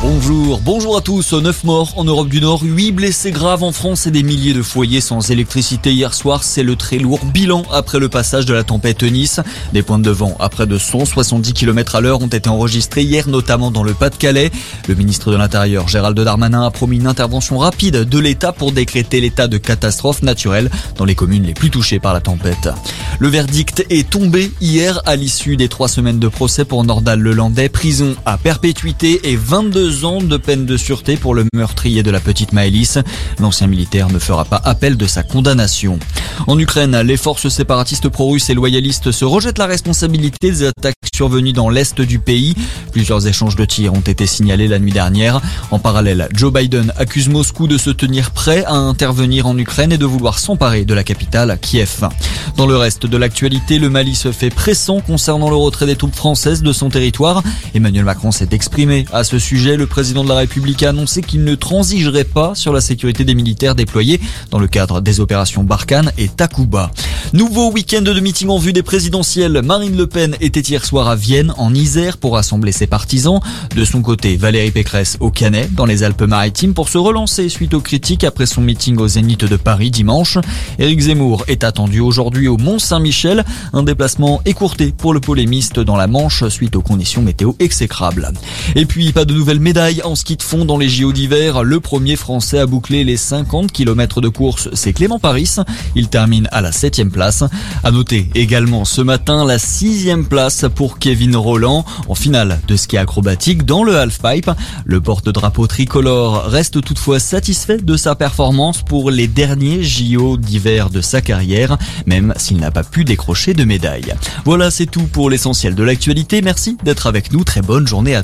Bonjour, bonjour à tous. 9 morts en Europe du Nord, 8 blessés graves en France et des milliers de foyers sans électricité hier soir. C'est le très lourd bilan après le passage de la tempête Nice. Des pointes de vent à près de 170 km à l'heure ont été enregistrés hier, notamment dans le Pas-de-Calais. Le ministre de l'Intérieur, Gérald Darmanin, a promis une intervention rapide de l'État pour décréter l'état de catastrophe naturelle dans les communes les plus touchées par la tempête. Le verdict est tombé hier à l'issue des trois semaines de procès pour Nordal Lelandais. Prison à perpétuité et 22 ans de peine de sûreté pour le meurtrier de la petite Maëlys. L'ancien militaire ne fera pas appel de sa condamnation. En Ukraine, les forces séparatistes pro-russes et loyalistes se rejettent la responsabilité des attaques survenues dans l'est du pays. Plusieurs échanges de tirs ont été signalés la nuit dernière. En parallèle, Joe Biden accuse Moscou de se tenir prêt à intervenir en Ukraine et de vouloir s'emparer de la capitale, Kiev. Dans le reste de l'actualité, le Mali se fait pressant concernant le retrait des troupes françaises de son territoire. Emmanuel Macron s'est exprimé à ce sujet. Le président de la République a annoncé qu'il ne transigerait pas sur la sécurité des militaires déployés dans le cadre des opérations Barkhane et Takuba. Nouveau week-end de meeting en vue des présidentielles. Marine Le Pen était hier soir à Vienne, en Isère, pour rassembler ses partisans. De son côté, Valérie Pécresse au Canet, dans les Alpes-Maritimes, pour se relancer suite aux critiques après son meeting au Zénith de Paris dimanche. Éric Zemmour est attendu aujourd'hui au Mont-Saint-Michel. Un déplacement écourté pour le polémiste dans la Manche suite aux conditions météo exécrables. Et puis, pas de nouvelles médailles en ski de fond dans les JO d'hiver. Le premier Français à boucler les 50 km de course, c'est Clément Paris. Il termine à la 7 place. À noter également ce matin la sixième place pour Kevin Roland en finale de ski acrobatique dans le halfpipe. Le porte-drapeau tricolore reste toutefois satisfait de sa performance pour les derniers JO d'hiver de sa carrière, même s'il n'a pas pu décrocher de médaille. Voilà, c'est tout pour l'essentiel de l'actualité. Merci d'être avec nous. Très bonne journée à